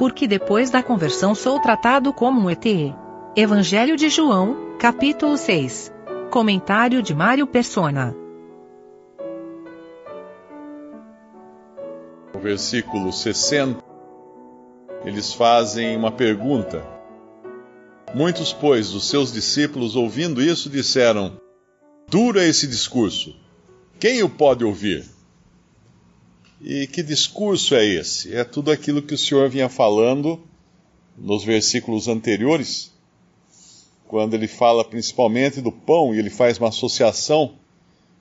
porque depois da conversão sou tratado como um ET. Evangelho de João, capítulo 6. Comentário de Mário Persona. No versículo 60, eles fazem uma pergunta. Muitos, pois, dos seus discípulos, ouvindo isso, disseram: Dura esse discurso. Quem o pode ouvir? E que discurso é esse? É tudo aquilo que o Senhor vinha falando nos versículos anteriores, quando ele fala principalmente do pão e ele faz uma associação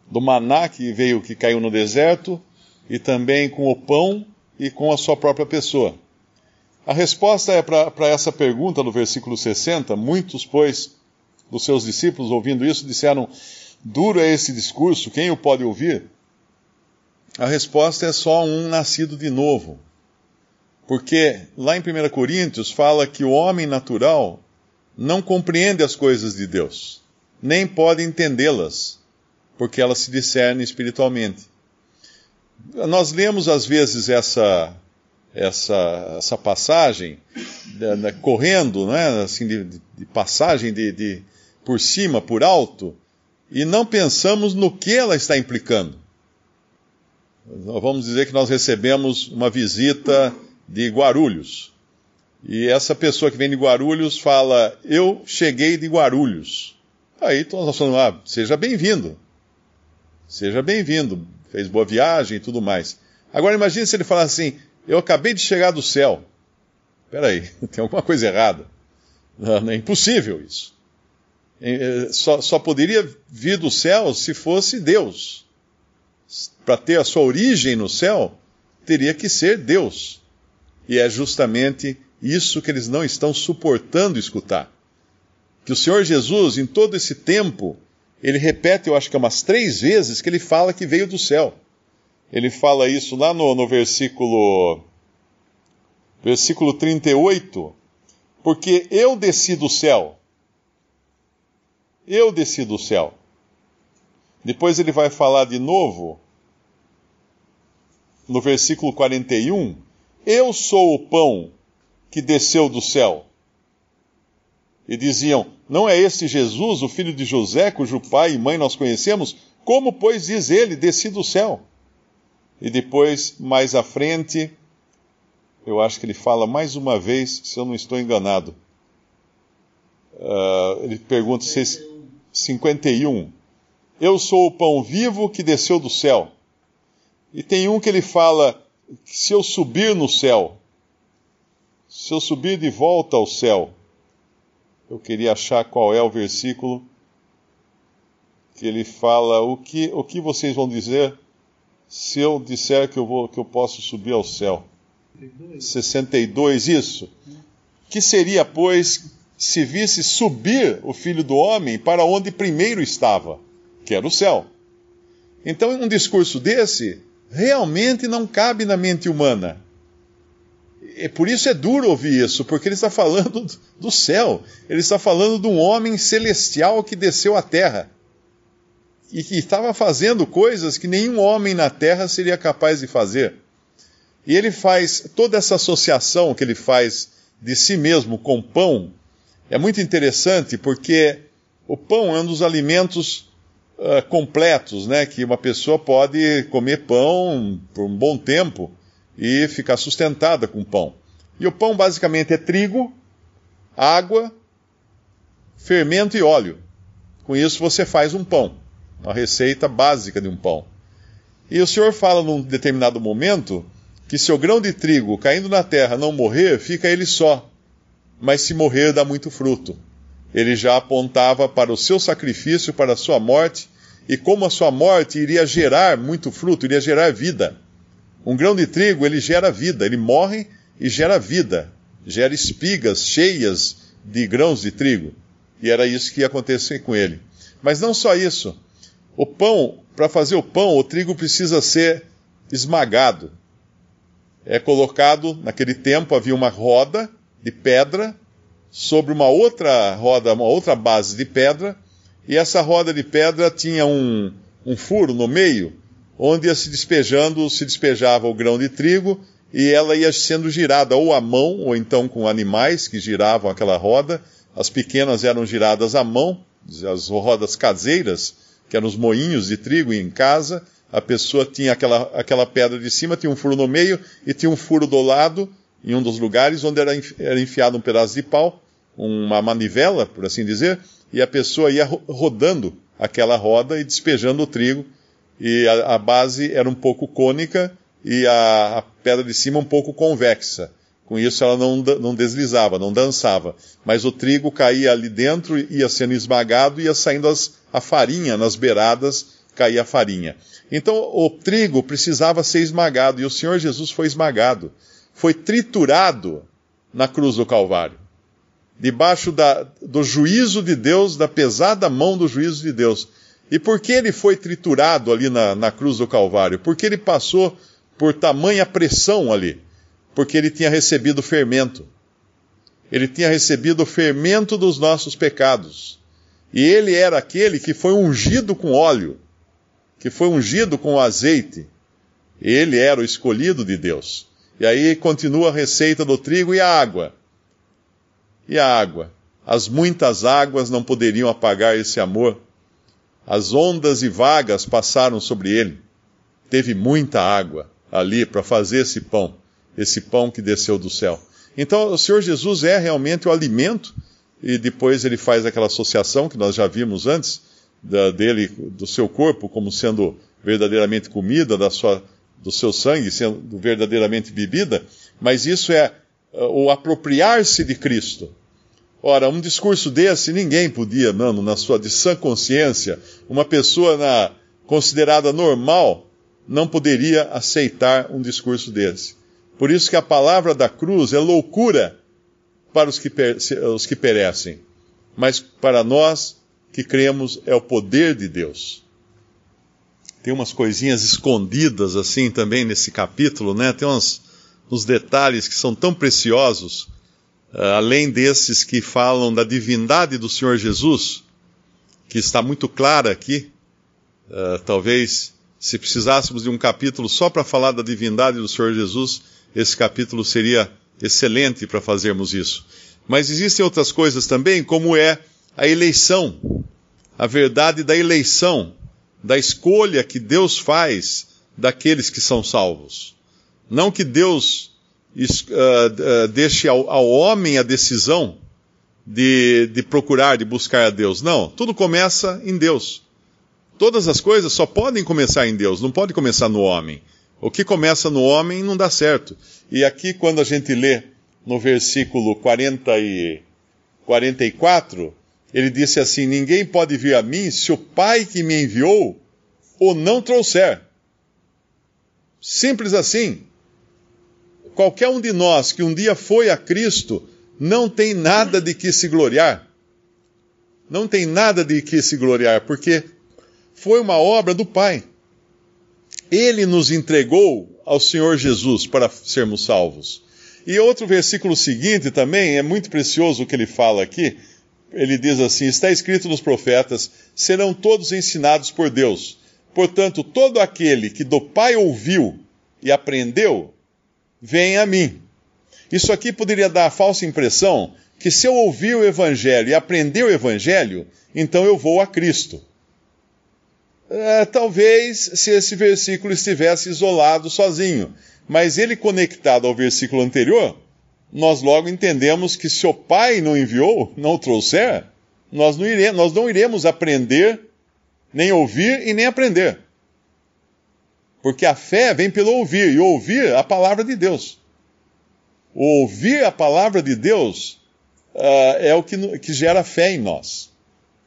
do maná que veio, que caiu no deserto, e também com o pão e com a sua própria pessoa. A resposta é para essa pergunta no versículo 60. Muitos, pois, dos seus discípulos, ouvindo isso, disseram: Duro é esse discurso, quem o pode ouvir? A resposta é só um nascido de novo. Porque lá em 1 Coríntios fala que o homem natural não compreende as coisas de Deus, nem pode entendê-las, porque elas se discernem espiritualmente. Nós lemos às vezes essa essa, essa passagem né, correndo, né, assim, de, de passagem de, de, por cima, por alto, e não pensamos no que ela está implicando. Vamos dizer que nós recebemos uma visita de Guarulhos. E essa pessoa que vem de Guarulhos fala: Eu cheguei de Guarulhos. Aí então nós falamos: ah, seja bem-vindo. Seja bem-vindo. Fez boa viagem e tudo mais. Agora imagine se ele falar assim: eu acabei de chegar do céu. Espera aí, tem alguma coisa errada. Não, é impossível isso. É, só, só poderia vir do céu se fosse Deus. Para ter a sua origem no céu, teria que ser Deus. E é justamente isso que eles não estão suportando escutar. Que o Senhor Jesus, em todo esse tempo, ele repete, eu acho que é umas três vezes, que ele fala que veio do céu ele fala isso lá no, no versículo, versículo 38, porque eu desci do céu. Eu desci do céu. Depois ele vai falar de novo, no versículo 41, eu sou o pão que desceu do céu. E diziam: Não é este Jesus, o filho de José, cujo pai e mãe nós conhecemos? Como, pois, diz ele: Desci do céu? E depois, mais à frente, eu acho que ele fala mais uma vez, se eu não estou enganado. Uh, ele pergunta se 51. Eu sou o pão vivo que desceu do céu. E tem um que ele fala: se eu subir no céu, se eu subir de volta ao céu, eu queria achar qual é o versículo que ele fala: o que, o que vocês vão dizer se eu disser que eu, vou, que eu posso subir ao céu? 62, isso. Que seria, pois, se visse subir o filho do homem para onde primeiro estava, que era o céu. Então, um discurso desse realmente não cabe na mente humana. E por isso é duro ouvir isso, porque ele está falando do céu, ele está falando de um homem celestial que desceu à terra e que estava fazendo coisas que nenhum homem na terra seria capaz de fazer. E ele faz toda essa associação que ele faz de si mesmo com pão, é muito interessante porque o pão é um dos alimentos uh, completos, né? Que uma pessoa pode comer pão por um bom tempo e ficar sustentada com pão. E o pão basicamente é trigo, água, fermento e óleo. Com isso você faz um pão uma receita básica de um pão. E o Senhor fala num determinado momento que se o grão de trigo caindo na terra não morrer, fica ele só, mas se morrer dá muito fruto. Ele já apontava para o seu sacrifício, para a sua morte, e como a sua morte iria gerar muito fruto, iria gerar vida. Um grão de trigo, ele gera vida, ele morre e gera vida, gera espigas cheias de grãos de trigo. E era isso que ia acontecer com ele. Mas não só isso. O pão, para fazer o pão, o trigo precisa ser esmagado. É colocado, naquele tempo havia uma roda de pedra sobre uma outra roda, uma outra base de pedra, e essa roda de pedra tinha um, um furo no meio, onde ia se despejando, se despejava o grão de trigo, e ela ia sendo girada ou à mão, ou então com animais que giravam aquela roda. As pequenas eram giradas à mão, as rodas caseiras, que eram os moinhos de trigo em casa. A pessoa tinha aquela, aquela pedra de cima, tinha um furo no meio e tinha um furo do lado, em um dos lugares, onde era, enfiado um pedaço de pau, uma manivela, por assim dizer, e a pessoa ia rodando aquela roda e despejando o trigo. E a, a base era um pouco cônica e a, a, pedra de cima um pouco convexa. Com isso ela não, não deslizava, não dançava. Mas o trigo caía ali dentro, ia sendo esmagado, ia saindo as, a farinha nas beiradas, caía a farinha. Então o trigo precisava ser esmagado e o Senhor Jesus foi esmagado. Foi triturado na cruz do Calvário. Debaixo da, do juízo de Deus, da pesada mão do juízo de Deus. E por que ele foi triturado ali na, na cruz do Calvário? Porque ele passou por tamanha pressão ali, porque ele tinha recebido fermento. Ele tinha recebido o fermento dos nossos pecados. E ele era aquele que foi ungido com óleo, que foi ungido com azeite. Ele era o escolhido de Deus. E aí continua a receita do trigo e a água. E a água? As muitas águas não poderiam apagar esse amor. As ondas e vagas passaram sobre ele. Teve muita água ali para fazer esse pão, esse pão que desceu do céu. Então, o Senhor Jesus é realmente o alimento, e depois ele faz aquela associação que nós já vimos antes, da, dele, do seu corpo, como sendo verdadeiramente comida, da sua, do seu sangue sendo verdadeiramente bebida, mas isso é uh, o apropriar-se de Cristo. Ora, um discurso desse ninguém podia, mano, na sua de sã consciência, uma pessoa na, considerada normal, não poderia aceitar um discurso desse. Por isso que a palavra da cruz é loucura para os que, os que perecem, mas para nós que cremos é o poder de Deus. Tem umas coisinhas escondidas assim também nesse capítulo, né? Tem uns, uns detalhes que são tão preciosos, uh, além desses que falam da divindade do Senhor Jesus, que está muito clara aqui. Uh, talvez se precisássemos de um capítulo só para falar da divindade do Senhor Jesus, esse capítulo seria excelente para fazermos isso. Mas existem outras coisas também, como é a eleição, a verdade da eleição, da escolha que Deus faz daqueles que são salvos. Não que Deus uh, uh, deixe ao, ao, homem a decisão de, de procurar, de buscar a Deus. Não, tudo começa em Deus. Todas as coisas só podem começar em Deus, não pode começar no homem. O que começa no homem não dá certo. E aqui, quando a gente lê no versículo 40 e 44, ele disse assim: Ninguém pode vir a mim se o Pai que me enviou o não trouxer. Simples assim. Qualquer um de nós que um dia foi a Cristo não tem nada de que se gloriar. Não tem nada de que se gloriar, porque foi uma obra do Pai. Ele nos entregou ao Senhor Jesus para sermos salvos. E outro versículo seguinte também é muito precioso o que ele fala aqui. Ele diz assim: Está escrito nos profetas: serão todos ensinados por Deus. Portanto, todo aquele que do Pai ouviu e aprendeu, vem a mim. Isso aqui poderia dar a falsa impressão que se eu ouvir o Evangelho e aprender o Evangelho, então eu vou a Cristo. É, talvez se esse versículo estivesse isolado sozinho, mas ele conectado ao versículo anterior, nós logo entendemos que se o Pai não enviou, não o trouxer, nós não iremos, nós não iremos aprender, nem ouvir e nem aprender. Porque a fé vem pelo ouvir, e ouvir a palavra de Deus. O ouvir a palavra de Deus uh, é o que, que gera fé em nós.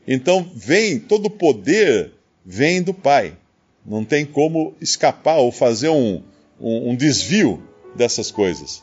Então vem todo o poder vem do Pai. Não tem como escapar ou fazer um, um, um desvio dessas coisas.